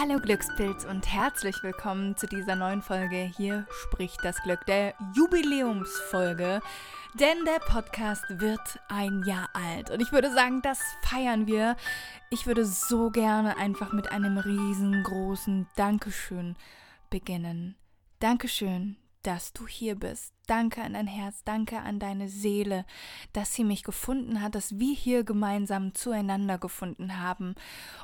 Hallo Glückspilz und herzlich willkommen zu dieser neuen Folge. Hier spricht das Glück, der Jubiläumsfolge. Denn der Podcast wird ein Jahr alt. Und ich würde sagen, das feiern wir. Ich würde so gerne einfach mit einem riesengroßen Dankeschön beginnen. Dankeschön, dass du hier bist. Danke an dein Herz, danke an deine Seele, dass sie mich gefunden hat, dass wir hier gemeinsam zueinander gefunden haben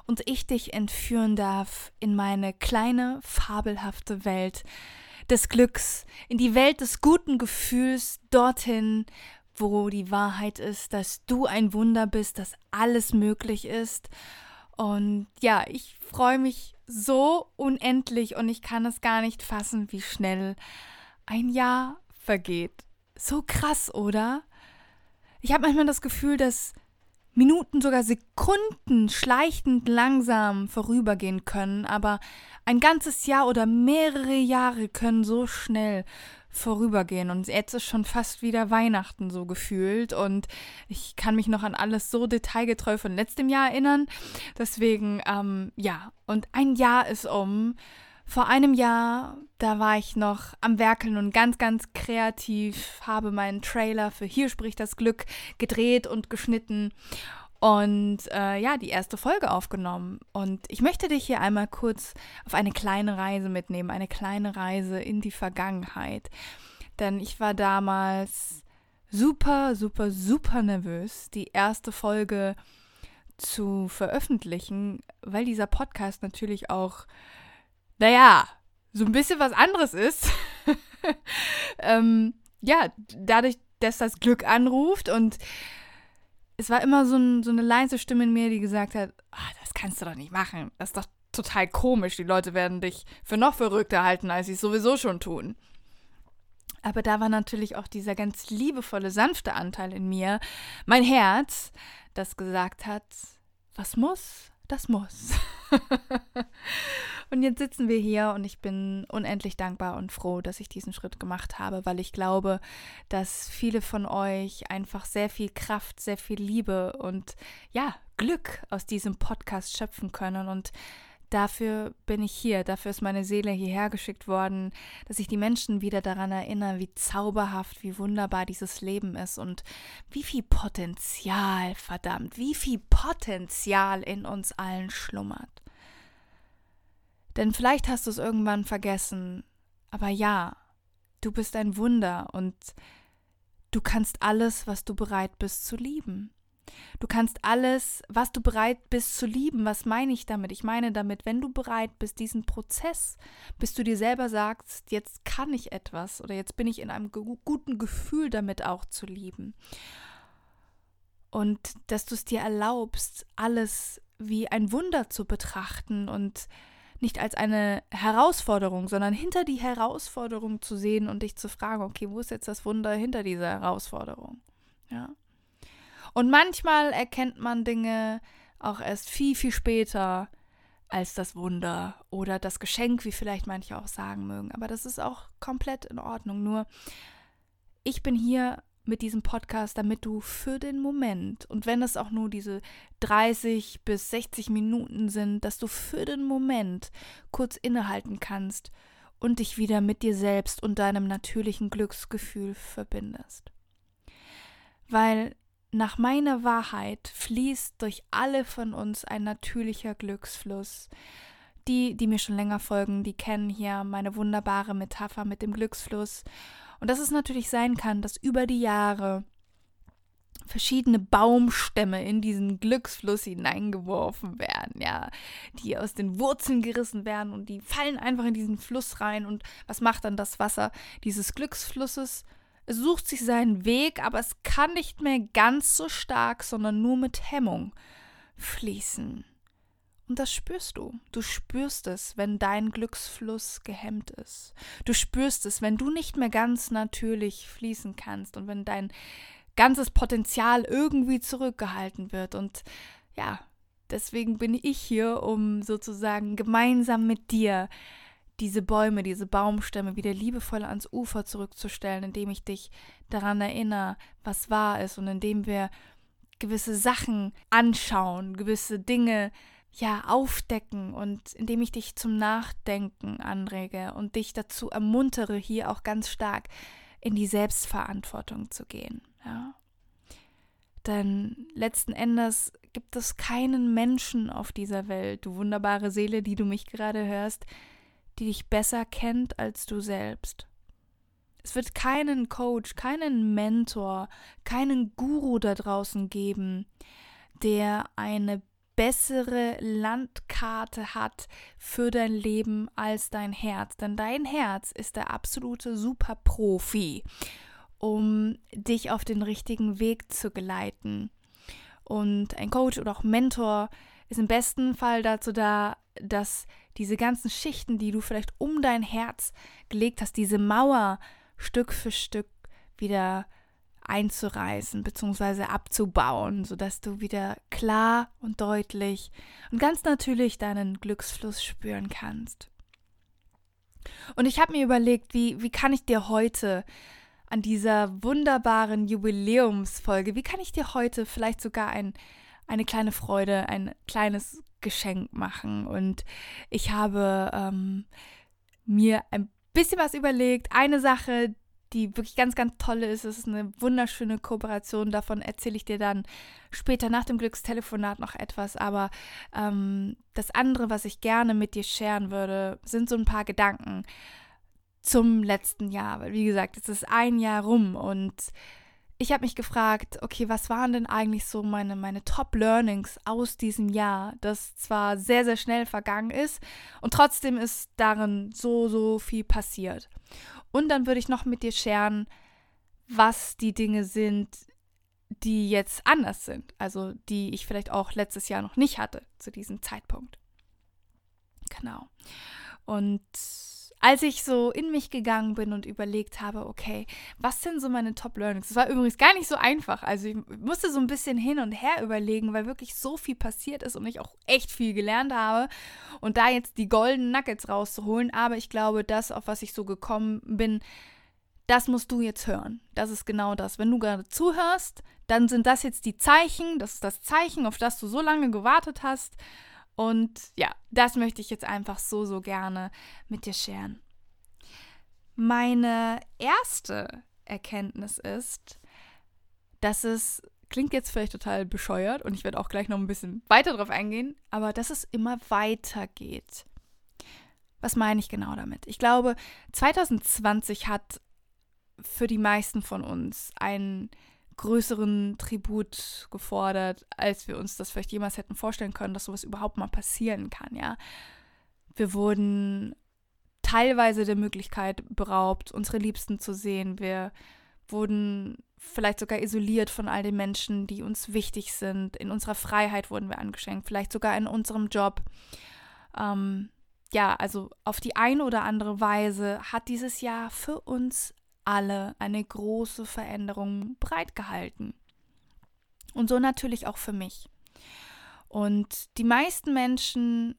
und ich dich entführen darf in meine kleine, fabelhafte Welt des Glücks, in die Welt des guten Gefühls, dorthin, wo die Wahrheit ist, dass du ein Wunder bist, dass alles möglich ist. Und ja, ich freue mich so unendlich und ich kann es gar nicht fassen, wie schnell ein Jahr vergeht. So krass, oder? Ich habe manchmal das Gefühl, dass Minuten, sogar Sekunden schleichend langsam vorübergehen können, aber ein ganzes Jahr oder mehrere Jahre können so schnell vorübergehen. Und jetzt ist schon fast wieder Weihnachten so gefühlt. Und ich kann mich noch an alles so detailgetreu von letztem Jahr erinnern. Deswegen, ähm, ja, und ein Jahr ist um. Vor einem Jahr, da war ich noch am Werkeln und ganz, ganz kreativ, habe meinen Trailer für Hier spricht das Glück gedreht und geschnitten und äh, ja, die erste Folge aufgenommen. Und ich möchte dich hier einmal kurz auf eine kleine Reise mitnehmen, eine kleine Reise in die Vergangenheit. Denn ich war damals super, super, super nervös, die erste Folge zu veröffentlichen, weil dieser Podcast natürlich auch naja, so ein bisschen was anderes ist. ähm, ja, dadurch, dass das Glück anruft und es war immer so, ein, so eine leise Stimme in mir, die gesagt hat, oh, das kannst du doch nicht machen. Das ist doch total komisch. Die Leute werden dich für noch verrückter halten, als sie es sowieso schon tun. Aber da war natürlich auch dieser ganz liebevolle, sanfte Anteil in mir, mein Herz, das gesagt hat, was muss, das muss. Und jetzt sitzen wir hier und ich bin unendlich dankbar und froh, dass ich diesen Schritt gemacht habe, weil ich glaube, dass viele von euch einfach sehr viel Kraft, sehr viel Liebe und ja, Glück aus diesem Podcast schöpfen können. Und dafür bin ich hier, dafür ist meine Seele hierher geschickt worden, dass ich die Menschen wieder daran erinnere, wie zauberhaft, wie wunderbar dieses Leben ist und wie viel Potenzial, verdammt, wie viel Potenzial in uns allen schlummert. Denn vielleicht hast du es irgendwann vergessen, aber ja, du bist ein Wunder und du kannst alles, was du bereit bist zu lieben. Du kannst alles, was du bereit bist zu lieben. Was meine ich damit? Ich meine damit, wenn du bereit bist, diesen Prozess, bis du dir selber sagst, jetzt kann ich etwas oder jetzt bin ich in einem guten Gefühl damit auch zu lieben. Und dass du es dir erlaubst, alles wie ein Wunder zu betrachten und nicht als eine Herausforderung, sondern hinter die Herausforderung zu sehen und dich zu fragen, okay, wo ist jetzt das Wunder hinter dieser Herausforderung? Ja. Und manchmal erkennt man Dinge auch erst viel, viel später als das Wunder oder das Geschenk, wie vielleicht manche auch sagen mögen. Aber das ist auch komplett in Ordnung. Nur ich bin hier mit diesem Podcast, damit du für den Moment, und wenn es auch nur diese 30 bis 60 Minuten sind, dass du für den Moment kurz innehalten kannst und dich wieder mit dir selbst und deinem natürlichen Glücksgefühl verbindest. Weil nach meiner Wahrheit fließt durch alle von uns ein natürlicher Glücksfluss. Die, die mir schon länger folgen, die kennen hier meine wunderbare Metapher mit dem Glücksfluss. Und dass es natürlich sein kann, dass über die Jahre verschiedene Baumstämme in diesen Glücksfluss hineingeworfen werden, ja, die aus den Wurzeln gerissen werden und die fallen einfach in diesen Fluss rein und was macht dann das Wasser dieses Glücksflusses? Es sucht sich seinen Weg, aber es kann nicht mehr ganz so stark, sondern nur mit Hemmung fließen. Und das spürst du. Du spürst es, wenn dein Glücksfluss gehemmt ist. Du spürst es, wenn du nicht mehr ganz natürlich fließen kannst und wenn dein ganzes Potenzial irgendwie zurückgehalten wird. Und ja, deswegen bin ich hier, um sozusagen gemeinsam mit dir diese Bäume, diese Baumstämme wieder liebevoll ans Ufer zurückzustellen, indem ich dich daran erinnere, was wahr ist und indem wir gewisse Sachen anschauen, gewisse Dinge ja aufdecken und indem ich dich zum Nachdenken anrege und dich dazu ermuntere, hier auch ganz stark in die Selbstverantwortung zu gehen. Ja. Denn letzten Endes gibt es keinen Menschen auf dieser Welt, du wunderbare Seele, die du mich gerade hörst, die dich besser kennt als du selbst. Es wird keinen Coach, keinen Mentor, keinen Guru da draußen geben, der eine bessere Landkarte hat für dein Leben als dein Herz. Denn dein Herz ist der absolute Superprofi, um dich auf den richtigen Weg zu geleiten. Und ein Coach oder auch Mentor ist im besten Fall dazu da, dass diese ganzen Schichten, die du vielleicht um dein Herz gelegt hast, diese Mauer Stück für Stück wieder einzureißen bzw. abzubauen, sodass du wieder klar und deutlich und ganz natürlich deinen Glücksfluss spüren kannst. Und ich habe mir überlegt, wie, wie kann ich dir heute an dieser wunderbaren Jubiläumsfolge, wie kann ich dir heute vielleicht sogar ein, eine kleine Freude, ein kleines Geschenk machen? Und ich habe ähm, mir ein bisschen was überlegt. Eine Sache, die wirklich ganz, ganz tolle ist. Es ist eine wunderschöne Kooperation. Davon erzähle ich dir dann später nach dem Glückstelefonat noch etwas. Aber ähm, das andere, was ich gerne mit dir scheren würde, sind so ein paar Gedanken zum letzten Jahr. Weil, wie gesagt, es ist ein Jahr rum und ich habe mich gefragt, okay, was waren denn eigentlich so meine, meine Top-Learnings aus diesem Jahr, das zwar sehr, sehr schnell vergangen ist und trotzdem ist darin so, so viel passiert. Und dann würde ich noch mit dir scheren, was die Dinge sind, die jetzt anders sind. Also die ich vielleicht auch letztes Jahr noch nicht hatte zu diesem Zeitpunkt. Genau. Und als ich so in mich gegangen bin und überlegt habe, okay, was sind so meine Top Learnings? Das war übrigens gar nicht so einfach. Also ich musste so ein bisschen hin und her überlegen, weil wirklich so viel passiert ist und ich auch echt viel gelernt habe. Und da jetzt die goldenen Nuggets rauszuholen, aber ich glaube, das, auf was ich so gekommen bin, das musst du jetzt hören. Das ist genau das. Wenn du gerade zuhörst, dann sind das jetzt die Zeichen, das ist das Zeichen, auf das du so lange gewartet hast. Und ja, das möchte ich jetzt einfach so, so gerne mit dir scheren. Meine erste Erkenntnis ist, dass es, klingt jetzt vielleicht total bescheuert und ich werde auch gleich noch ein bisschen weiter drauf eingehen, aber dass es immer weitergeht. Was meine ich genau damit? Ich glaube, 2020 hat für die meisten von uns einen größeren Tribut gefordert, als wir uns das vielleicht jemals hätten vorstellen können, dass sowas überhaupt mal passieren kann, ja. Wir wurden teilweise der Möglichkeit beraubt, unsere Liebsten zu sehen. Wir wurden vielleicht sogar isoliert von all den Menschen, die uns wichtig sind. In unserer Freiheit wurden wir angeschenkt, vielleicht sogar in unserem Job. Ähm, ja, also auf die eine oder andere Weise hat dieses Jahr für uns alle eine große Veränderung bereitgehalten. Und so natürlich auch für mich. Und die meisten Menschen,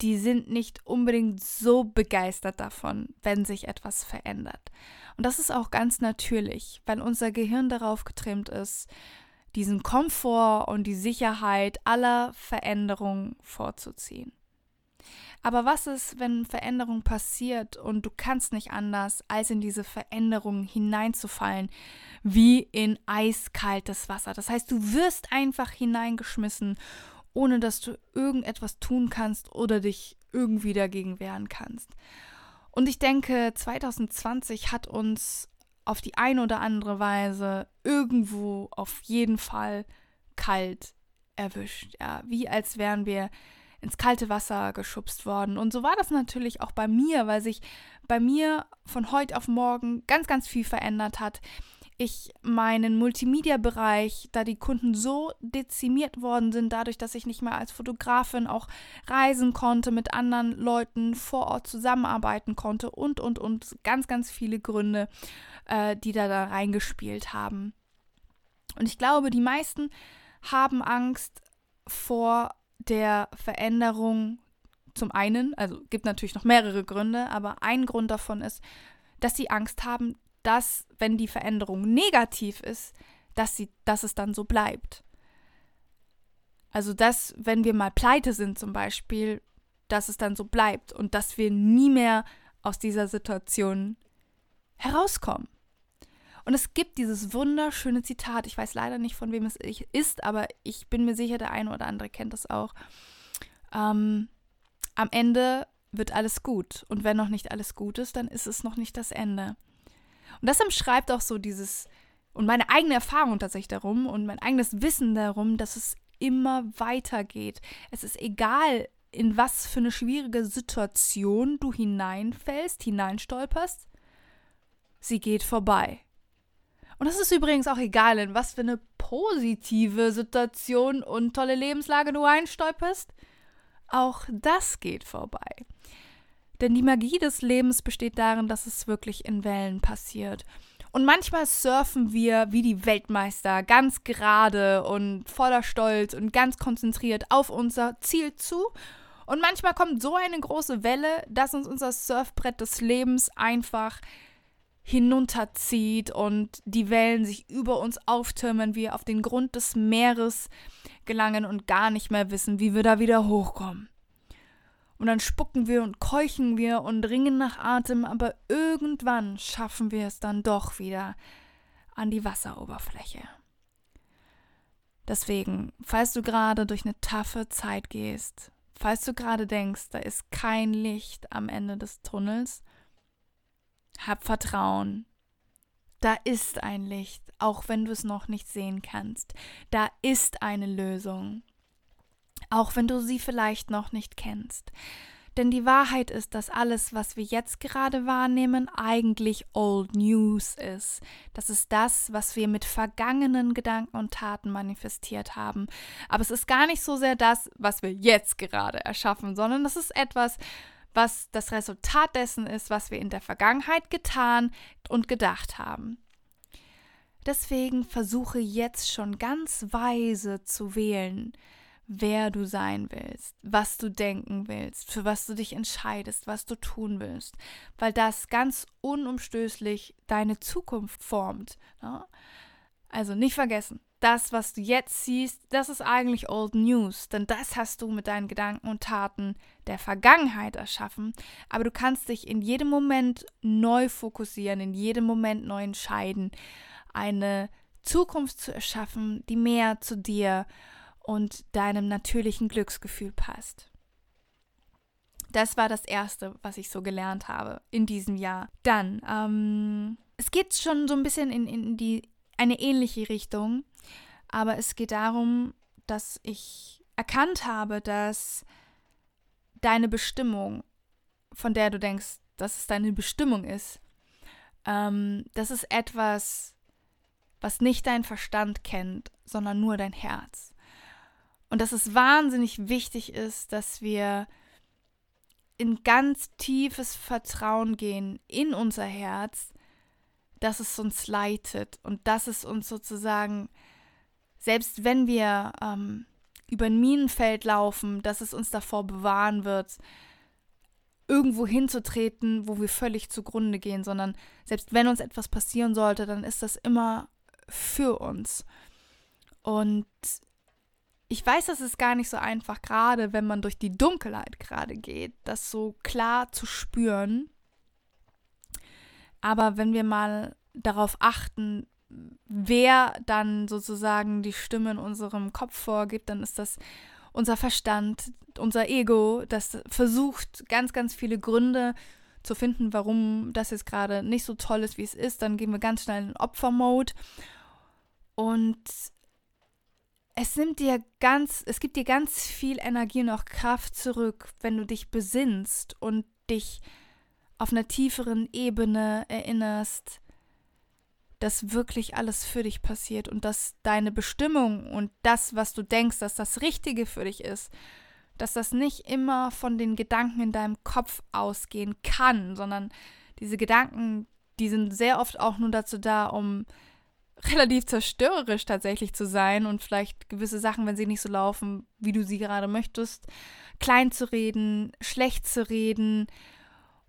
die sind nicht unbedingt so begeistert davon, wenn sich etwas verändert. Und das ist auch ganz natürlich, weil unser Gehirn darauf getrimmt ist, diesen Komfort und die Sicherheit aller Veränderungen vorzuziehen. Aber was ist, wenn Veränderung passiert und du kannst nicht anders, als in diese Veränderung hineinzufallen, wie in eiskaltes Wasser? Das heißt, du wirst einfach hineingeschmissen, ohne dass du irgendetwas tun kannst oder dich irgendwie dagegen wehren kannst. Und ich denke, 2020 hat uns auf die eine oder andere Weise irgendwo auf jeden Fall kalt erwischt. Ja, wie als wären wir ins kalte Wasser geschubst worden. Und so war das natürlich auch bei mir, weil sich bei mir von heute auf morgen ganz, ganz viel verändert hat. ich meinen Multimedia-Bereich, da die Kunden so dezimiert worden sind, dadurch, dass ich nicht mehr als Fotografin auch reisen konnte, mit anderen Leuten vor Ort zusammenarbeiten konnte und, und, und ganz, ganz viele Gründe, äh, die da, da reingespielt haben. Und ich glaube, die meisten haben Angst vor der Veränderung zum einen, also gibt natürlich noch mehrere Gründe, aber ein Grund davon ist, dass sie Angst haben, dass, wenn die Veränderung negativ ist, dass, sie, dass es dann so bleibt. Also, dass, wenn wir mal pleite sind zum Beispiel, dass es dann so bleibt und dass wir nie mehr aus dieser Situation herauskommen. Und es gibt dieses wunderschöne Zitat, ich weiß leider nicht, von wem es ist, aber ich bin mir sicher, der eine oder andere kennt das auch. Ähm, am Ende wird alles gut. Und wenn noch nicht alles gut ist, dann ist es noch nicht das Ende. Und das umschreibt auch so dieses und meine eigene Erfahrung tatsächlich darum und mein eigenes Wissen darum, dass es immer weitergeht. Es ist egal, in was für eine schwierige Situation du hineinfällst, hineinstolperst, sie geht vorbei. Und es ist übrigens auch egal, in was für eine positive Situation und tolle Lebenslage du einstolperst. Auch das geht vorbei. Denn die Magie des Lebens besteht darin, dass es wirklich in Wellen passiert. Und manchmal surfen wir wie die Weltmeister ganz gerade und voller Stolz und ganz konzentriert auf unser Ziel zu. Und manchmal kommt so eine große Welle, dass uns unser Surfbrett des Lebens einfach hinunterzieht und die Wellen sich über uns auftürmen, wir auf den Grund des Meeres gelangen und gar nicht mehr wissen, wie wir da wieder hochkommen. Und dann spucken wir und keuchen wir und ringen nach Atem, aber irgendwann schaffen wir es dann doch wieder an die Wasseroberfläche. Deswegen, falls du gerade durch eine taffe Zeit gehst, falls du gerade denkst, da ist kein Licht am Ende des Tunnels, hab Vertrauen. Da ist ein Licht, auch wenn du es noch nicht sehen kannst. Da ist eine Lösung auch wenn du sie vielleicht noch nicht kennst. Denn die Wahrheit ist, dass alles, was wir jetzt gerade wahrnehmen, eigentlich Old News ist. Das ist das, was wir mit vergangenen Gedanken und Taten manifestiert haben. Aber es ist gar nicht so sehr das, was wir jetzt gerade erschaffen, sondern das ist etwas, was das Resultat dessen ist, was wir in der Vergangenheit getan und gedacht haben. Deswegen versuche jetzt schon ganz weise zu wählen wer du sein willst, was du denken willst, für was du dich entscheidest, was du tun willst, weil das ganz unumstößlich deine Zukunft formt. Ne? Also nicht vergessen, das, was du jetzt siehst, das ist eigentlich Old News, denn das hast du mit deinen Gedanken und Taten der Vergangenheit erschaffen, aber du kannst dich in jedem Moment neu fokussieren, in jedem Moment neu entscheiden, eine Zukunft zu erschaffen, die mehr zu dir und deinem natürlichen Glücksgefühl passt. Das war das Erste, was ich so gelernt habe in diesem Jahr. Dann, ähm, es geht schon so ein bisschen in, in die, eine ähnliche Richtung, aber es geht darum, dass ich erkannt habe, dass deine Bestimmung, von der du denkst, dass es deine Bestimmung ist, ähm, das ist etwas, was nicht dein Verstand kennt, sondern nur dein Herz. Und dass es wahnsinnig wichtig ist, dass wir in ganz tiefes Vertrauen gehen in unser Herz, dass es uns leitet und dass es uns sozusagen, selbst wenn wir ähm, über ein Minenfeld laufen, dass es uns davor bewahren wird, irgendwo hinzutreten, wo wir völlig zugrunde gehen, sondern selbst wenn uns etwas passieren sollte, dann ist das immer für uns. Und ich weiß, das ist gar nicht so einfach, gerade wenn man durch die Dunkelheit gerade geht, das so klar zu spüren. Aber wenn wir mal darauf achten, wer dann sozusagen die Stimme in unserem Kopf vorgibt, dann ist das unser Verstand, unser Ego, das versucht ganz, ganz viele Gründe zu finden, warum das jetzt gerade nicht so toll ist, wie es ist. Dann gehen wir ganz schnell in Opfermode. Und es nimmt dir ganz, es gibt dir ganz viel Energie und auch Kraft zurück, wenn du dich besinnst und dich auf einer tieferen Ebene erinnerst, dass wirklich alles für dich passiert und dass deine Bestimmung und das, was du denkst, dass das Richtige für dich ist, dass das nicht immer von den Gedanken in deinem Kopf ausgehen kann, sondern diese Gedanken, die sind sehr oft auch nur dazu da, um relativ zerstörerisch tatsächlich zu sein und vielleicht gewisse Sachen, wenn sie nicht so laufen, wie du sie gerade möchtest, klein zu reden, schlecht zu reden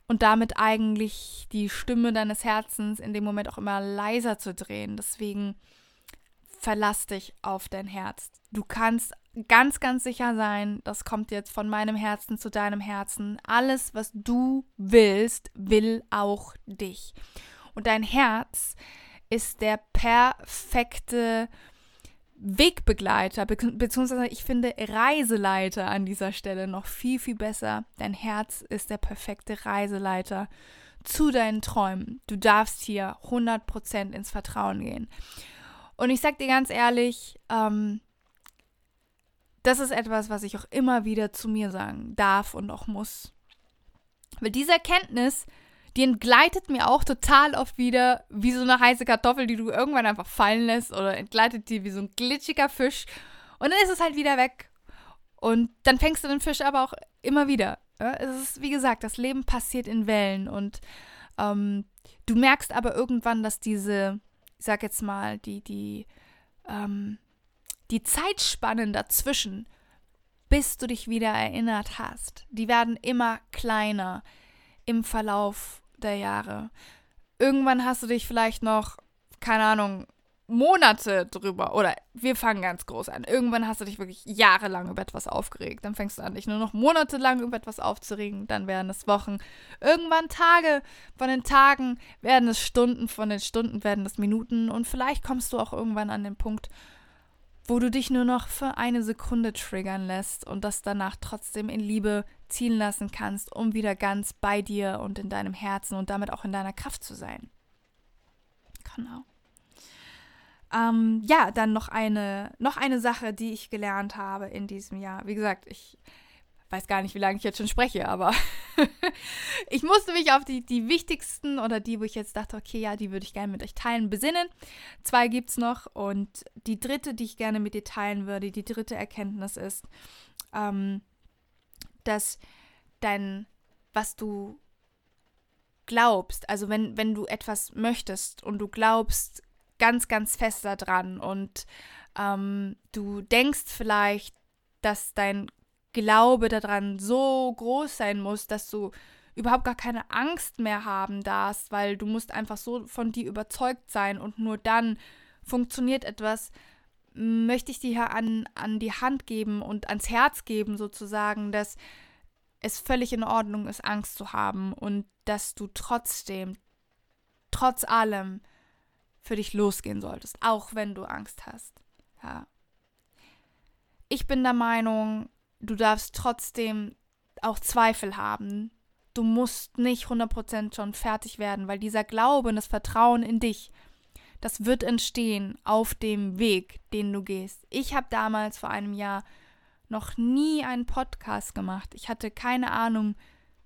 und damit eigentlich die Stimme deines Herzens in dem Moment auch immer leiser zu drehen. Deswegen verlass dich auf dein Herz. Du kannst ganz, ganz sicher sein, das kommt jetzt von meinem Herzen zu deinem Herzen. Alles, was du willst, will auch dich. Und dein Herz ist der perfekte Wegbegleiter, be beziehungsweise ich finde Reiseleiter an dieser Stelle noch viel, viel besser. Dein Herz ist der perfekte Reiseleiter zu deinen Träumen. Du darfst hier 100% ins Vertrauen gehen. Und ich sag dir ganz ehrlich, ähm, das ist etwas, was ich auch immer wieder zu mir sagen darf und auch muss. Weil diese Erkenntnis, die entgleitet mir auch total oft wieder wie so eine heiße Kartoffel, die du irgendwann einfach fallen lässt oder entgleitet dir wie so ein glitschiger Fisch und dann ist es halt wieder weg. Und dann fängst du den Fisch aber auch immer wieder. Es ist, wie gesagt, das Leben passiert in Wellen und ähm, du merkst aber irgendwann, dass diese, ich sag jetzt mal, die, die, ähm, die Zeitspannen dazwischen, bis du dich wieder erinnert hast, die werden immer kleiner im Verlauf der Jahre. Irgendwann hast du dich vielleicht noch, keine Ahnung, Monate drüber, oder wir fangen ganz groß an. Irgendwann hast du dich wirklich jahrelang über etwas aufgeregt. Dann fängst du an, dich nur noch monatelang über etwas aufzuregen. Dann werden es Wochen. Irgendwann Tage. Von den Tagen werden es Stunden. Von den Stunden werden es Minuten. Und vielleicht kommst du auch irgendwann an den Punkt, wo du dich nur noch für eine Sekunde triggern lässt und das danach trotzdem in Liebe ziehen lassen kannst, um wieder ganz bei dir und in deinem Herzen und damit auch in deiner Kraft zu sein. Genau. Ähm, ja, dann noch eine, noch eine Sache, die ich gelernt habe in diesem Jahr. Wie gesagt, ich weiß gar nicht, wie lange ich jetzt schon spreche, aber ich musste mich auf die, die wichtigsten oder die, wo ich jetzt dachte, okay, ja, die würde ich gerne mit euch teilen, besinnen. Zwei gibt es noch und die dritte, die ich gerne mit dir teilen würde, die dritte Erkenntnis ist, ähm, dass dein, was du glaubst, also wenn, wenn du etwas möchtest und du glaubst ganz, ganz fest daran und ähm, du denkst vielleicht, dass dein Glaube daran so groß sein muss, dass du überhaupt gar keine Angst mehr haben darfst, weil du musst einfach so von dir überzeugt sein und nur dann funktioniert etwas, möchte ich dir hier an, an die Hand geben und ans Herz geben sozusagen, dass es völlig in Ordnung ist, Angst zu haben und dass du trotzdem, trotz allem, für dich losgehen solltest, auch wenn du Angst hast. Ja. Ich bin der Meinung, du darfst trotzdem auch Zweifel haben. Du musst nicht 100% schon fertig werden, weil dieser Glaube und das Vertrauen in dich, das wird entstehen auf dem Weg, den du gehst. Ich habe damals vor einem Jahr noch nie einen Podcast gemacht. Ich hatte keine Ahnung,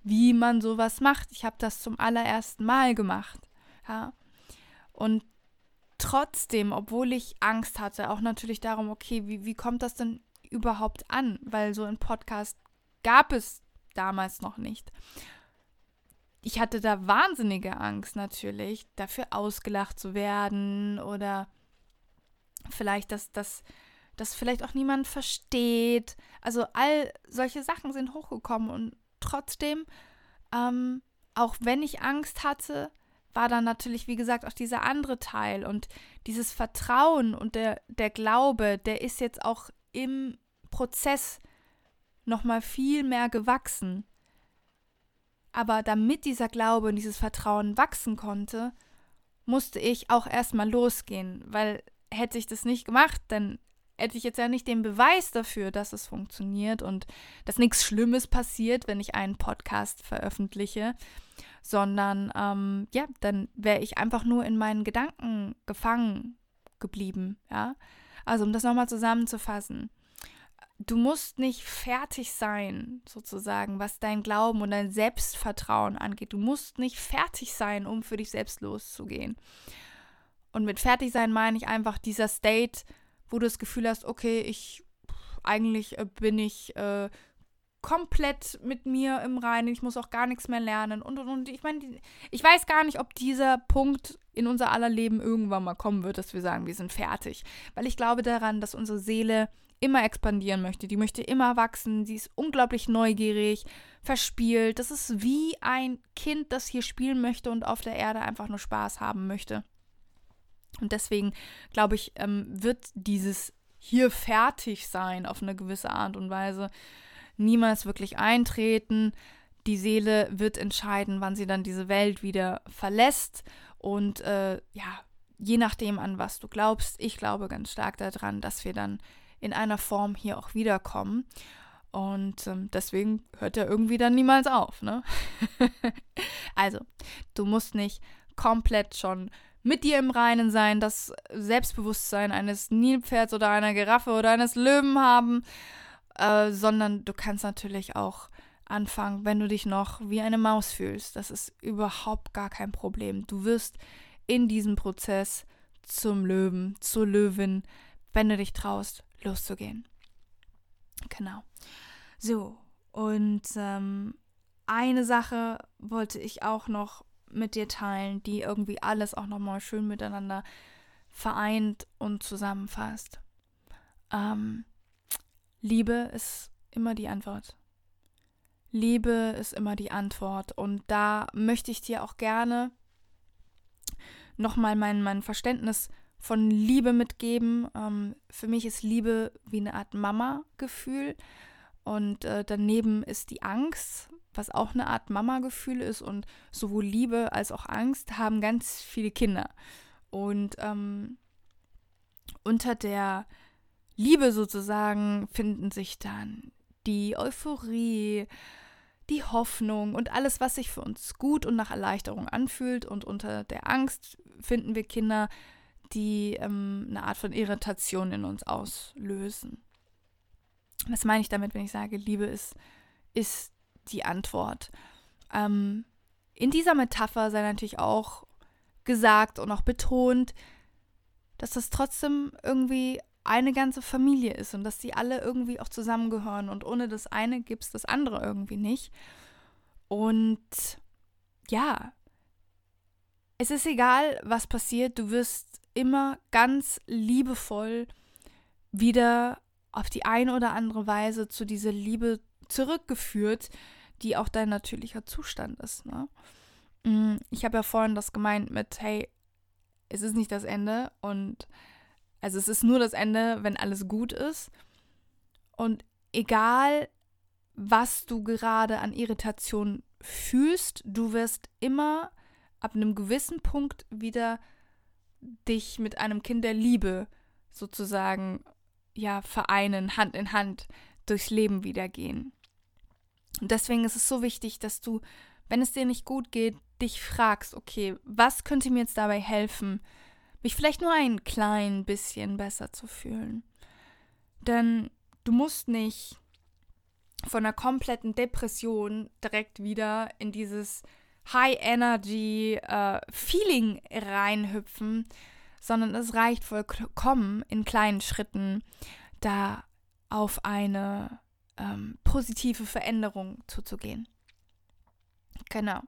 wie man sowas macht. Ich habe das zum allerersten Mal gemacht. Ja. Und trotzdem, obwohl ich Angst hatte, auch natürlich darum, okay, wie, wie kommt das denn überhaupt an? Weil so ein Podcast gab es damals noch nicht. Ich hatte da wahnsinnige Angst natürlich, dafür ausgelacht zu werden oder vielleicht, dass das dass vielleicht auch niemand versteht. Also all solche Sachen sind hochgekommen und trotzdem, ähm, auch wenn ich Angst hatte, war dann natürlich, wie gesagt, auch dieser andere Teil und dieses Vertrauen und der, der Glaube, der ist jetzt auch im Prozess nochmal viel mehr gewachsen. Aber damit dieser Glaube und dieses Vertrauen wachsen konnte, musste ich auch erstmal losgehen, weil hätte ich das nicht gemacht, dann hätte ich jetzt ja nicht den Beweis dafür, dass es funktioniert und dass nichts Schlimmes passiert, wenn ich einen Podcast veröffentliche, sondern ähm, ja, dann wäre ich einfach nur in meinen Gedanken gefangen geblieben, ja. Also um das nochmal zusammenzufassen du musst nicht fertig sein, sozusagen, was dein Glauben und dein Selbstvertrauen angeht. Du musst nicht fertig sein, um für dich selbst loszugehen. Und mit fertig sein meine ich einfach dieser State, wo du das Gefühl hast, okay, ich eigentlich äh, bin ich äh, komplett mit mir im Reinen, ich muss auch gar nichts mehr lernen und und und. Ich meine, ich weiß gar nicht, ob dieser Punkt in unser aller Leben irgendwann mal kommen wird, dass wir sagen, wir sind fertig. Weil ich glaube daran, dass unsere Seele immer expandieren möchte. Die möchte immer wachsen. Sie ist unglaublich neugierig, verspielt. Das ist wie ein Kind, das hier spielen möchte und auf der Erde einfach nur Spaß haben möchte. Und deswegen, glaube ich, ähm, wird dieses hier fertig sein auf eine gewisse Art und Weise niemals wirklich eintreten. Die Seele wird entscheiden, wann sie dann diese Welt wieder verlässt. Und äh, ja, je nachdem, an was du glaubst, ich glaube ganz stark daran, dass wir dann in einer Form hier auch wiederkommen. Und ähm, deswegen hört er irgendwie dann niemals auf, ne? also, du musst nicht komplett schon mit dir im Reinen sein, das Selbstbewusstsein eines Nilpferds oder einer Giraffe oder eines Löwen haben, äh, sondern du kannst natürlich auch anfangen, wenn du dich noch wie eine Maus fühlst. Das ist überhaupt gar kein Problem. Du wirst in diesem Prozess zum Löwen, zur Löwin, wenn du dich traust, loszugehen. Genau. So, und ähm, eine Sache wollte ich auch noch mit dir teilen, die irgendwie alles auch nochmal schön miteinander vereint und zusammenfasst. Ähm, Liebe ist immer die Antwort. Liebe ist immer die Antwort. Und da möchte ich dir auch gerne nochmal mein, mein Verständnis von Liebe mitgeben. Ähm, für mich ist Liebe wie eine Art Mama-Gefühl. Und äh, daneben ist die Angst, was auch eine Art Mama-Gefühl ist. Und sowohl Liebe als auch Angst haben ganz viele Kinder. Und ähm, unter der Liebe sozusagen finden sich dann die Euphorie, die Hoffnung und alles, was sich für uns gut und nach Erleichterung anfühlt. Und unter der Angst finden wir Kinder, die ähm, eine Art von Irritation in uns auslösen. Was meine ich damit, wenn ich sage, Liebe ist, ist die Antwort? Ähm, in dieser Metapher sei natürlich auch gesagt und auch betont, dass das trotzdem irgendwie eine ganze Familie ist und dass die alle irgendwie auch zusammengehören und ohne das eine gibt es das andere irgendwie nicht. Und ja, es ist egal, was passiert, du wirst immer ganz liebevoll wieder auf die eine oder andere Weise zu dieser Liebe zurückgeführt, die auch dein natürlicher Zustand ist. Ne? Mm, ich habe ja vorhin das gemeint mit, hey, es ist nicht das Ende und also es ist nur das Ende, wenn alles gut ist. Und egal, was du gerade an Irritation fühlst, du wirst immer ab einem gewissen Punkt wieder dich mit einem Kind der Liebe sozusagen ja vereinen, Hand in Hand durchs Leben wieder gehen. Und deswegen ist es so wichtig, dass du, wenn es dir nicht gut geht, dich fragst, okay, was könnte mir jetzt dabei helfen, mich vielleicht nur ein klein bisschen besser zu fühlen. Denn du musst nicht von einer kompletten Depression direkt wieder in dieses High-Energy-Feeling äh, reinhüpfen, sondern es reicht vollkommen in kleinen Schritten da auf eine ähm, positive Veränderung zuzugehen. Genau.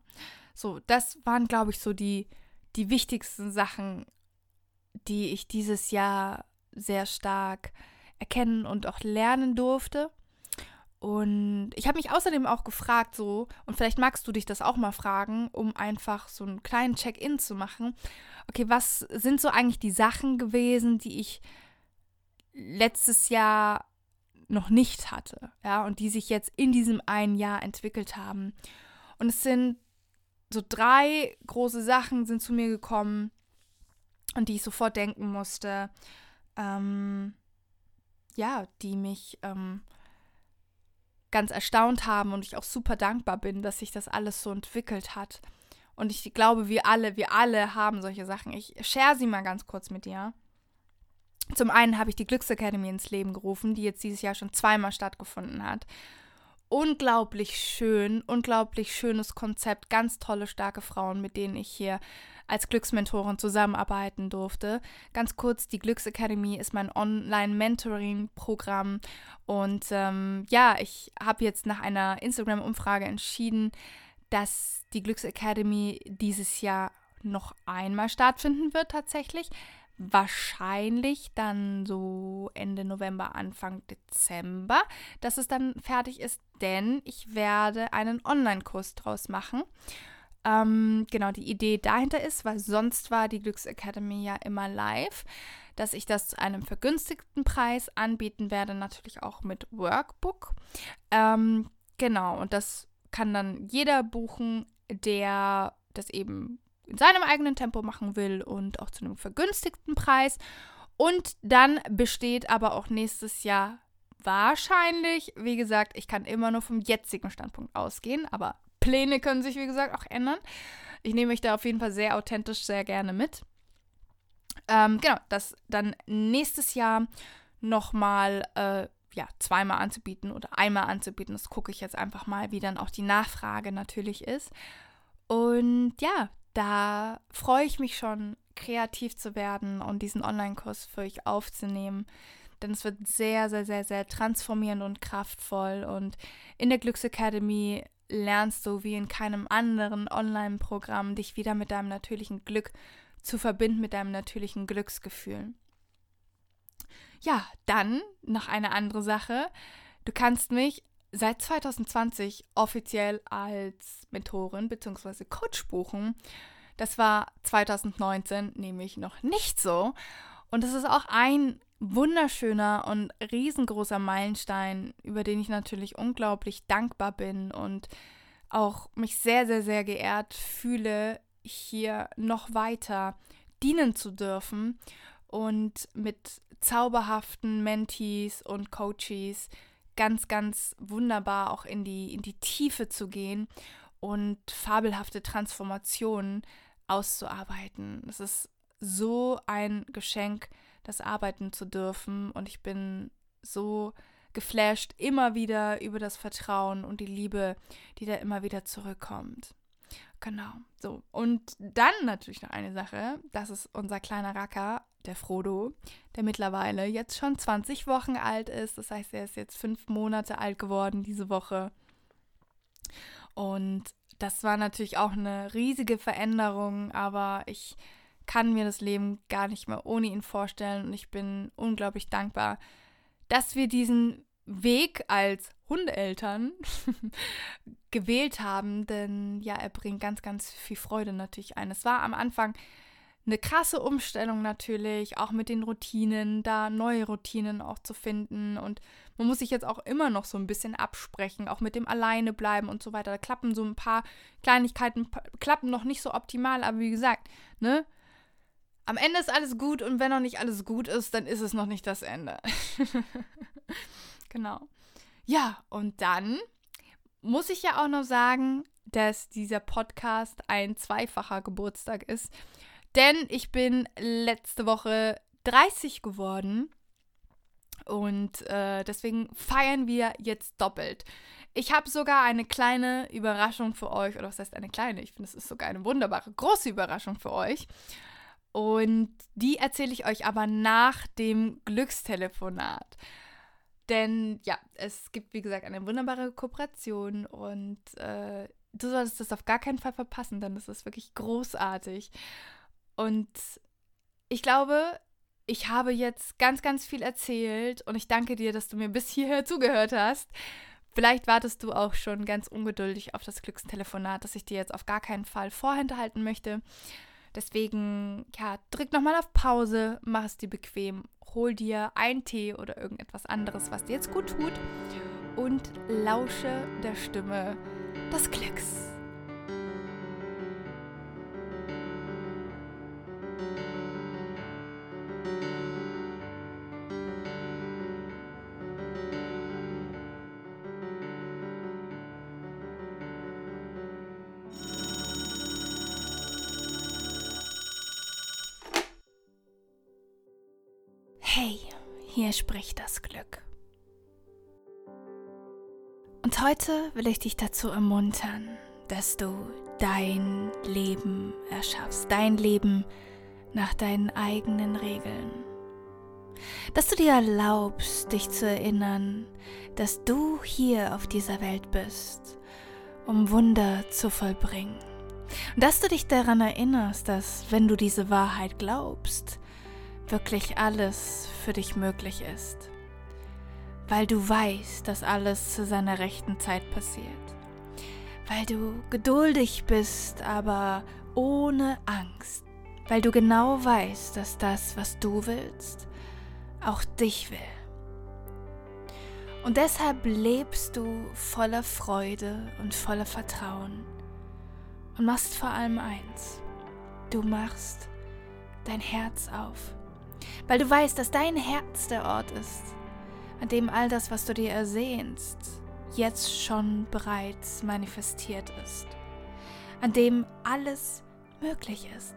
So, das waren, glaube ich, so die, die wichtigsten Sachen, die ich dieses Jahr sehr stark erkennen und auch lernen durfte. Und ich habe mich außerdem auch gefragt, so, und vielleicht magst du dich das auch mal fragen, um einfach so einen kleinen Check-in zu machen. Okay, was sind so eigentlich die Sachen gewesen, die ich letztes Jahr noch nicht hatte, ja, und die sich jetzt in diesem einen Jahr entwickelt haben. Und es sind so drei große Sachen sind zu mir gekommen, und die ich sofort denken musste, ähm, ja, die mich ähm, ganz erstaunt haben und ich auch super dankbar bin, dass sich das alles so entwickelt hat. Und ich glaube, wir alle, wir alle haben solche Sachen. Ich share sie mal ganz kurz mit dir. Zum einen habe ich die Glücksacademy ins Leben gerufen, die jetzt dieses Jahr schon zweimal stattgefunden hat. Unglaublich schön, unglaublich schönes Konzept, ganz tolle, starke Frauen, mit denen ich hier als Glücksmentorin zusammenarbeiten durfte. Ganz kurz, die Glücksakademie ist mein Online-Mentoring-Programm und ähm, ja, ich habe jetzt nach einer Instagram-Umfrage entschieden, dass die Glücksakademie dieses Jahr noch einmal stattfinden wird tatsächlich. Wahrscheinlich dann so Ende November, Anfang Dezember, dass es dann fertig ist, denn ich werde einen Online-Kurs draus machen. Ähm, genau, die Idee dahinter ist, weil sonst war die Glücksacademy ja immer live, dass ich das zu einem vergünstigten Preis anbieten werde, natürlich auch mit Workbook. Ähm, genau, und das kann dann jeder buchen, der das eben in seinem eigenen Tempo machen will und auch zu einem vergünstigten Preis. Und dann besteht aber auch nächstes Jahr wahrscheinlich, wie gesagt, ich kann immer nur vom jetzigen Standpunkt ausgehen, aber Pläne können sich, wie gesagt, auch ändern. Ich nehme mich da auf jeden Fall sehr authentisch, sehr gerne mit. Ähm, genau, das dann nächstes Jahr nochmal äh, ja, zweimal anzubieten oder einmal anzubieten. Das gucke ich jetzt einfach mal, wie dann auch die Nachfrage natürlich ist. Und ja, da freue ich mich schon, kreativ zu werden und diesen Online-Kurs für euch aufzunehmen. Denn es wird sehr, sehr, sehr, sehr transformierend und kraftvoll. Und in der Glücksacademy lernst du wie in keinem anderen Online-Programm dich wieder mit deinem natürlichen Glück zu verbinden, mit deinem natürlichen Glücksgefühl. Ja, dann noch eine andere Sache. Du kannst mich seit 2020 offiziell als Mentorin bzw. Coach buchen. Das war 2019 nämlich noch nicht so. Und das ist auch ein wunderschöner und riesengroßer Meilenstein, über den ich natürlich unglaublich dankbar bin und auch mich sehr, sehr, sehr geehrt fühle, hier noch weiter dienen zu dürfen und mit zauberhaften Mentees und Coaches ganz, ganz wunderbar auch in die, in die Tiefe zu gehen und fabelhafte Transformationen auszuarbeiten. Es ist so ein Geschenk, das arbeiten zu dürfen. Und ich bin so geflasht immer wieder über das Vertrauen und die Liebe, die da immer wieder zurückkommt. Genau. So. Und dann natürlich noch eine Sache. Das ist unser kleiner Racker, der Frodo, der mittlerweile jetzt schon 20 Wochen alt ist. Das heißt, er ist jetzt fünf Monate alt geworden diese Woche. Und das war natürlich auch eine riesige Veränderung, aber ich kann mir das Leben gar nicht mehr ohne ihn vorstellen und ich bin unglaublich dankbar, dass wir diesen Weg als Hundeeltern gewählt haben, denn ja, er bringt ganz, ganz viel Freude natürlich ein. Es war am Anfang eine krasse Umstellung natürlich, auch mit den Routinen, da neue Routinen auch zu finden und man muss sich jetzt auch immer noch so ein bisschen absprechen, auch mit dem Alleine bleiben und so weiter. Da klappen so ein paar Kleinigkeiten, klappen noch nicht so optimal, aber wie gesagt, ne, am Ende ist alles gut und wenn noch nicht alles gut ist, dann ist es noch nicht das Ende. genau. Ja, und dann muss ich ja auch noch sagen, dass dieser Podcast ein zweifacher Geburtstag ist. Denn ich bin letzte Woche 30 geworden und äh, deswegen feiern wir jetzt doppelt. Ich habe sogar eine kleine Überraschung für euch, oder was heißt eine kleine? Ich finde, es ist sogar eine wunderbare, große Überraschung für euch. Und die erzähle ich euch aber nach dem Glückstelefonat. Denn ja, es gibt, wie gesagt, eine wunderbare Kooperation und äh, du solltest das auf gar keinen Fall verpassen, denn es ist wirklich großartig. Und ich glaube, ich habe jetzt ganz, ganz viel erzählt und ich danke dir, dass du mir bis hierher zugehört hast. Vielleicht wartest du auch schon ganz ungeduldig auf das Glückstelefonat, das ich dir jetzt auf gar keinen Fall vorenthalten möchte. Deswegen, ja, drück nochmal auf Pause, mach es dir bequem, hol dir einen Tee oder irgendetwas anderes, was dir jetzt gut tut und lausche der Stimme des Glücks. Spricht das Glück. Und heute will ich dich dazu ermuntern, dass du dein Leben erschaffst, dein Leben nach deinen eigenen Regeln. Dass du dir erlaubst, dich zu erinnern, dass du hier auf dieser Welt bist, um Wunder zu vollbringen. Und dass du dich daran erinnerst, dass wenn du diese Wahrheit glaubst, wirklich alles für dich möglich ist. Weil du weißt, dass alles zu seiner rechten Zeit passiert. Weil du geduldig bist, aber ohne Angst. Weil du genau weißt, dass das, was du willst, auch dich will. Und deshalb lebst du voller Freude und voller Vertrauen und machst vor allem eins. Du machst dein Herz auf, weil du weißt, dass dein Herz der Ort ist, an dem all das, was du dir ersehnst, jetzt schon bereits manifestiert ist, an dem alles möglich ist.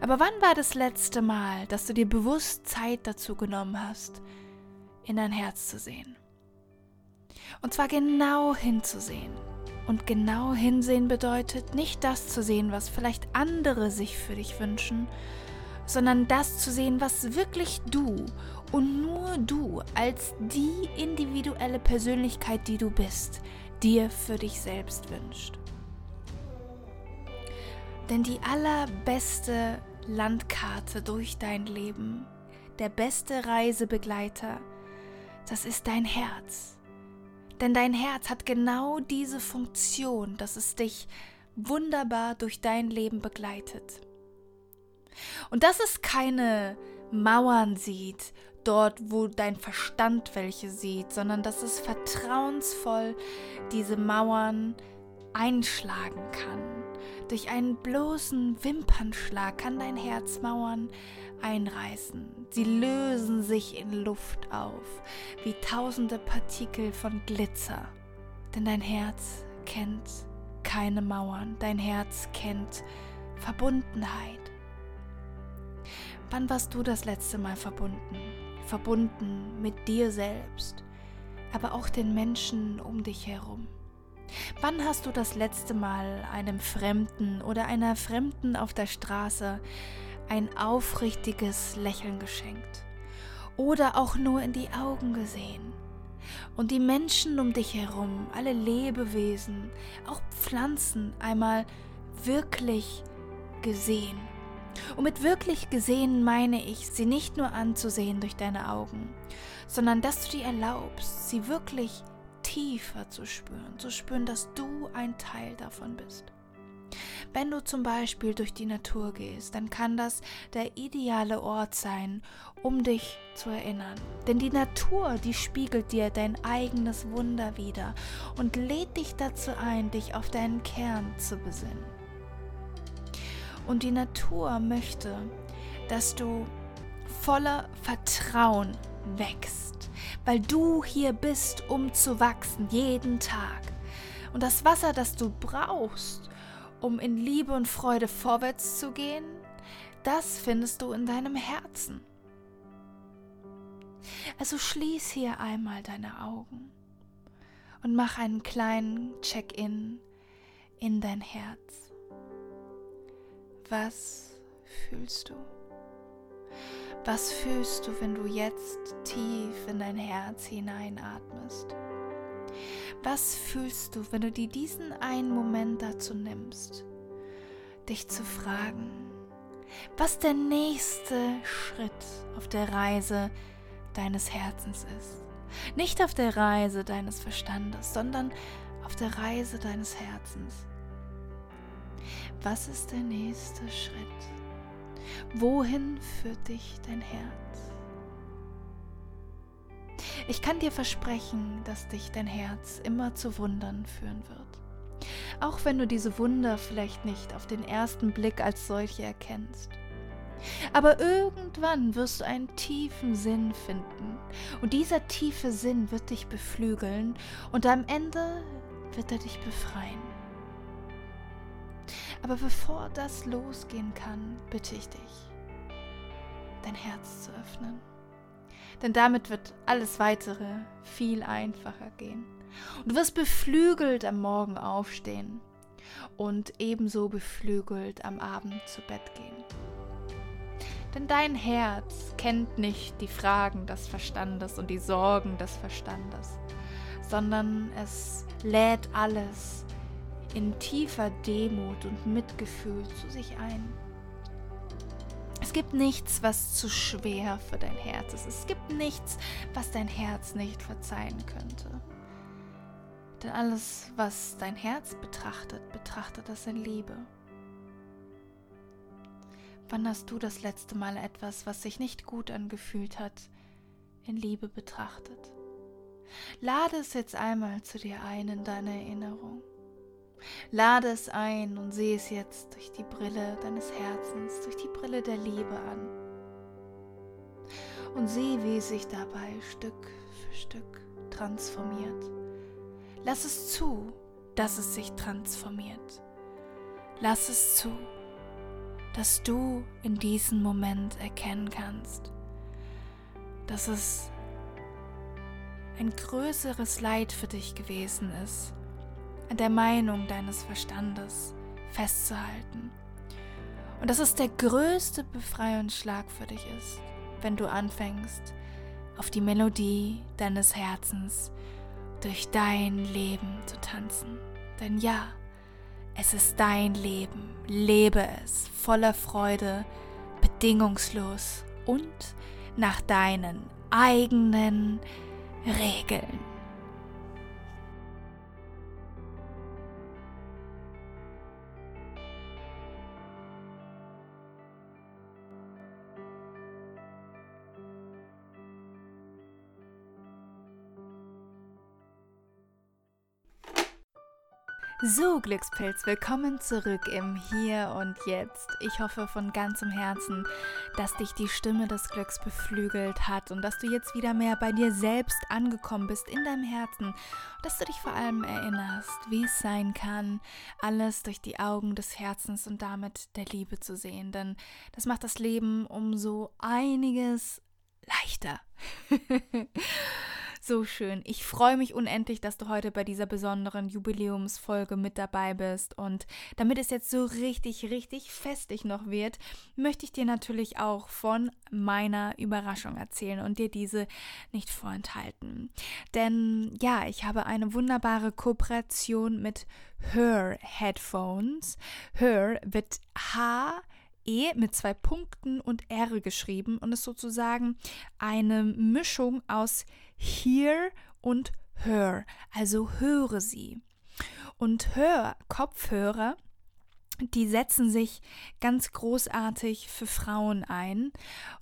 Aber wann war das letzte Mal, dass du dir bewusst Zeit dazu genommen hast, in dein Herz zu sehen? Und zwar genau hinzusehen. Und genau hinsehen bedeutet nicht das zu sehen, was vielleicht andere sich für dich wünschen, sondern das zu sehen, was wirklich du und nur du als die individuelle Persönlichkeit, die du bist, dir für dich selbst wünscht. Denn die allerbeste Landkarte durch dein Leben, der beste Reisebegleiter, das ist dein Herz. Denn dein Herz hat genau diese Funktion, dass es dich wunderbar durch dein Leben begleitet. Und dass es keine Mauern sieht, dort wo dein Verstand welche sieht, sondern dass es vertrauensvoll diese Mauern einschlagen kann durch einen bloßen Wimpernschlag kann dein Herz Mauern einreißen. Sie lösen sich in Luft auf, wie tausende Partikel von Glitzer. Denn dein Herz kennt keine Mauern, dein Herz kennt Verbundenheit. Wann warst du das letzte Mal verbunden? Verbunden mit dir selbst, aber auch den Menschen um dich herum. Wann hast du das letzte Mal einem Fremden oder einer Fremden auf der Straße ein aufrichtiges Lächeln geschenkt? Oder auch nur in die Augen gesehen? Und die Menschen um dich herum, alle Lebewesen, auch Pflanzen einmal wirklich gesehen. Und mit wirklich gesehen meine ich, sie nicht nur anzusehen durch deine Augen, sondern dass du dir erlaubst, sie wirklich tiefer zu spüren, zu spüren, dass du ein Teil davon bist. Wenn du zum Beispiel durch die Natur gehst, dann kann das der ideale Ort sein, um dich zu erinnern. Denn die Natur, die spiegelt dir dein eigenes Wunder wider und lädt dich dazu ein, dich auf deinen Kern zu besinnen. Und die Natur möchte, dass du voller Vertrauen wächst, weil du hier bist, um zu wachsen, jeden Tag. Und das Wasser, das du brauchst, um in Liebe und Freude vorwärts zu gehen, das findest du in deinem Herzen. Also schließ hier einmal deine Augen und mach einen kleinen Check-in in dein Herz. Was fühlst du? Was fühlst du, wenn du jetzt tief in dein Herz hineinatmest? Was fühlst du, wenn du dir diesen einen Moment dazu nimmst, dich zu fragen, was der nächste Schritt auf der Reise deines Herzens ist? Nicht auf der Reise deines Verstandes, sondern auf der Reise deines Herzens. Was ist der nächste Schritt? Wohin führt dich dein Herz? Ich kann dir versprechen, dass dich dein Herz immer zu Wundern führen wird. Auch wenn du diese Wunder vielleicht nicht auf den ersten Blick als solche erkennst. Aber irgendwann wirst du einen tiefen Sinn finden. Und dieser tiefe Sinn wird dich beflügeln und am Ende wird er dich befreien. Aber bevor das losgehen kann, bitte ich dich, dein Herz zu öffnen. Denn damit wird alles weitere viel einfacher gehen. Und du wirst beflügelt am Morgen aufstehen und ebenso beflügelt am Abend zu Bett gehen. Denn dein Herz kennt nicht die Fragen des Verstandes und die Sorgen des Verstandes, sondern es lädt alles in tiefer Demut und Mitgefühl zu sich ein. Es gibt nichts, was zu schwer für dein Herz ist. Es gibt nichts, was dein Herz nicht verzeihen könnte. Denn alles, was dein Herz betrachtet, betrachtet es in Liebe. Wann hast du das letzte Mal etwas, was sich nicht gut angefühlt hat, in Liebe betrachtet? Lade es jetzt einmal zu dir ein in deine Erinnerung. Lade es ein und sehe es jetzt durch die Brille deines Herzens, durch die Brille der Liebe an. Und sieh, wie es sich dabei Stück für Stück transformiert. Lass es zu, dass es sich transformiert. Lass es zu, dass du in diesem Moment erkennen kannst, dass es ein größeres Leid für dich gewesen ist, an der Meinung deines Verstandes festzuhalten. Und dass es der größte Befreiungsschlag für dich ist, wenn du anfängst, auf die Melodie deines Herzens durch dein Leben zu tanzen. Denn ja, es ist dein Leben. Lebe es voller Freude, bedingungslos und nach deinen eigenen Regeln. So, Glückspilz, willkommen zurück im Hier und Jetzt. Ich hoffe von ganzem Herzen, dass dich die Stimme des Glücks beflügelt hat und dass du jetzt wieder mehr bei dir selbst angekommen bist, in deinem Herzen. Dass du dich vor allem erinnerst, wie es sein kann, alles durch die Augen des Herzens und damit der Liebe zu sehen. Denn das macht das Leben um so einiges leichter. So schön. Ich freue mich unendlich, dass du heute bei dieser besonderen Jubiläumsfolge mit dabei bist. Und damit es jetzt so richtig, richtig festig noch wird, möchte ich dir natürlich auch von meiner Überraschung erzählen und dir diese nicht vorenthalten. Denn ja, ich habe eine wunderbare Kooperation mit Her Headphones. Her wird H E mit zwei Punkten und R geschrieben und ist sozusagen eine Mischung aus Hear und Hör, also höre sie. Und Hör, Kopfhörer, die setzen sich ganz großartig für Frauen ein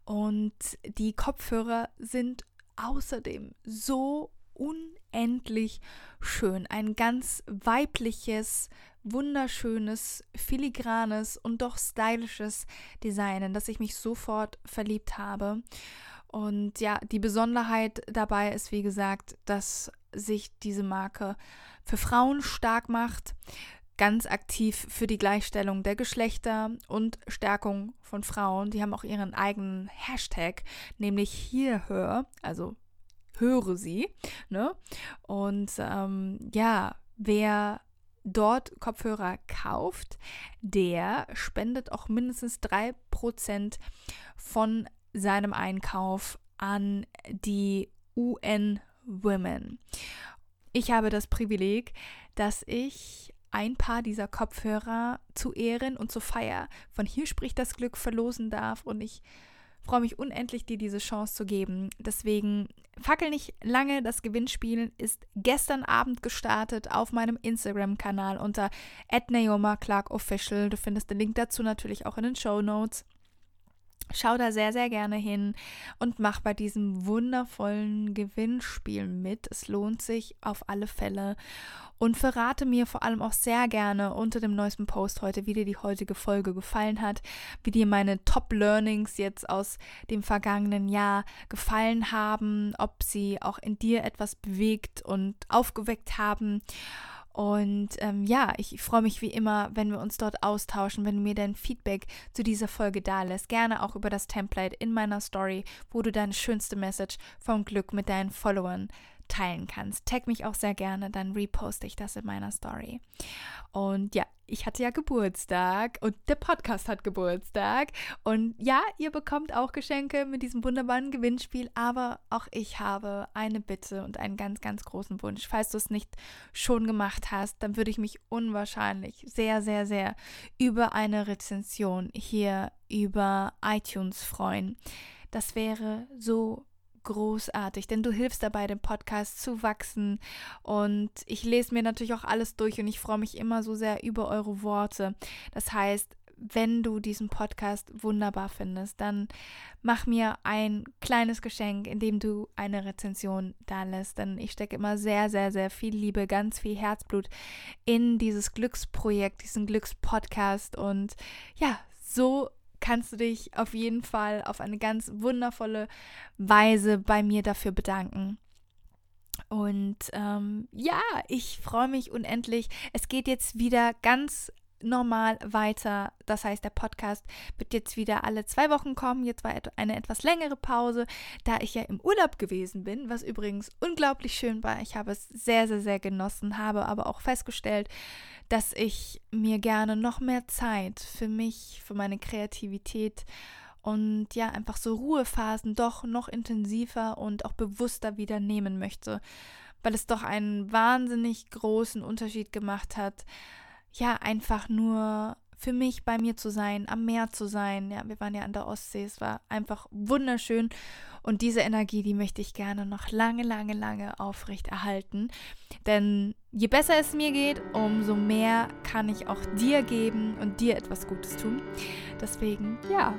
und die Kopfhörer sind außerdem so unendlich schön. Ein ganz weibliches, wunderschönes, filigranes und doch stylisches Design, in das ich mich sofort verliebt habe. Und ja, die Besonderheit dabei ist, wie gesagt, dass sich diese Marke für Frauen stark macht, ganz aktiv für die Gleichstellung der Geschlechter und Stärkung von Frauen. Die haben auch ihren eigenen Hashtag, nämlich hierhör, also höre sie. Ne? Und ähm, ja, wer dort Kopfhörer kauft, der spendet auch mindestens 3% von seinem Einkauf an die UN Women. Ich habe das Privileg, dass ich ein paar dieser Kopfhörer zu Ehren und zur Feier von hier spricht das Glück verlosen darf und ich freue mich unendlich, dir diese Chance zu geben. Deswegen fackel nicht lange. Das Gewinnspiel ist gestern Abend gestartet auf meinem Instagram-Kanal unter @naoma_clark_official. Du findest den Link dazu natürlich auch in den Show Notes. Schau da sehr, sehr gerne hin und mach bei diesem wundervollen Gewinnspiel mit. Es lohnt sich auf alle Fälle. Und verrate mir vor allem auch sehr gerne unter dem neuesten Post heute, wie dir die heutige Folge gefallen hat, wie dir meine Top-Learnings jetzt aus dem vergangenen Jahr gefallen haben, ob sie auch in dir etwas bewegt und aufgeweckt haben. Und ähm, ja, ich freue mich wie immer, wenn wir uns dort austauschen, wenn du mir dein Feedback zu dieser Folge da lässt. Gerne auch über das Template in meiner Story, wo du deine schönste Message vom Glück mit deinen Followern teilen kannst. Tag mich auch sehr gerne, dann reposte ich das in meiner Story. Und ja, ich hatte ja Geburtstag und der Podcast hat Geburtstag. Und ja, ihr bekommt auch Geschenke mit diesem wunderbaren Gewinnspiel, aber auch ich habe eine Bitte und einen ganz, ganz großen Wunsch. Falls du es nicht schon gemacht hast, dann würde ich mich unwahrscheinlich sehr, sehr, sehr über eine Rezension hier über iTunes freuen. Das wäre so großartig, denn du hilfst dabei, dem Podcast zu wachsen. Und ich lese mir natürlich auch alles durch und ich freue mich immer so sehr über eure Worte. Das heißt, wenn du diesen Podcast wunderbar findest, dann mach mir ein kleines Geschenk, indem du eine Rezension da lässt. Denn ich stecke immer sehr, sehr, sehr viel Liebe, ganz viel Herzblut in dieses Glücksprojekt, diesen Glückspodcast. Und ja, so kannst du dich auf jeden Fall auf eine ganz wundervolle Weise bei mir dafür bedanken. Und ähm, ja, ich freue mich unendlich. Es geht jetzt wieder ganz normal weiter. Das heißt, der Podcast wird jetzt wieder alle zwei Wochen kommen. Jetzt war eine etwas längere Pause, da ich ja im Urlaub gewesen bin, was übrigens unglaublich schön war. Ich habe es sehr, sehr, sehr genossen, habe aber auch festgestellt, dass ich mir gerne noch mehr Zeit für mich, für meine Kreativität und ja, einfach so Ruhephasen doch noch intensiver und auch bewusster wieder nehmen möchte, weil es doch einen wahnsinnig großen Unterschied gemacht hat, ja, einfach nur für mich bei mir zu sein, am Meer zu sein. Ja, wir waren ja an der Ostsee, es war einfach wunderschön und diese Energie, die möchte ich gerne noch lange, lange, lange aufrecht erhalten. Denn je besser es mir geht, umso mehr kann ich auch dir geben und dir etwas Gutes tun. Deswegen, ja,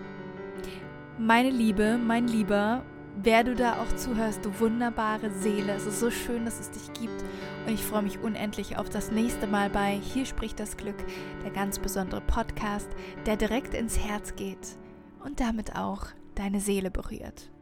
meine Liebe, mein Lieber, wer du da auch zuhörst, du wunderbare Seele. Es ist so schön, dass es dich gibt. Und ich freue mich unendlich auf das nächste Mal bei Hier spricht das Glück, der ganz besondere Podcast, der direkt ins Herz geht und damit auch deine Seele berührt.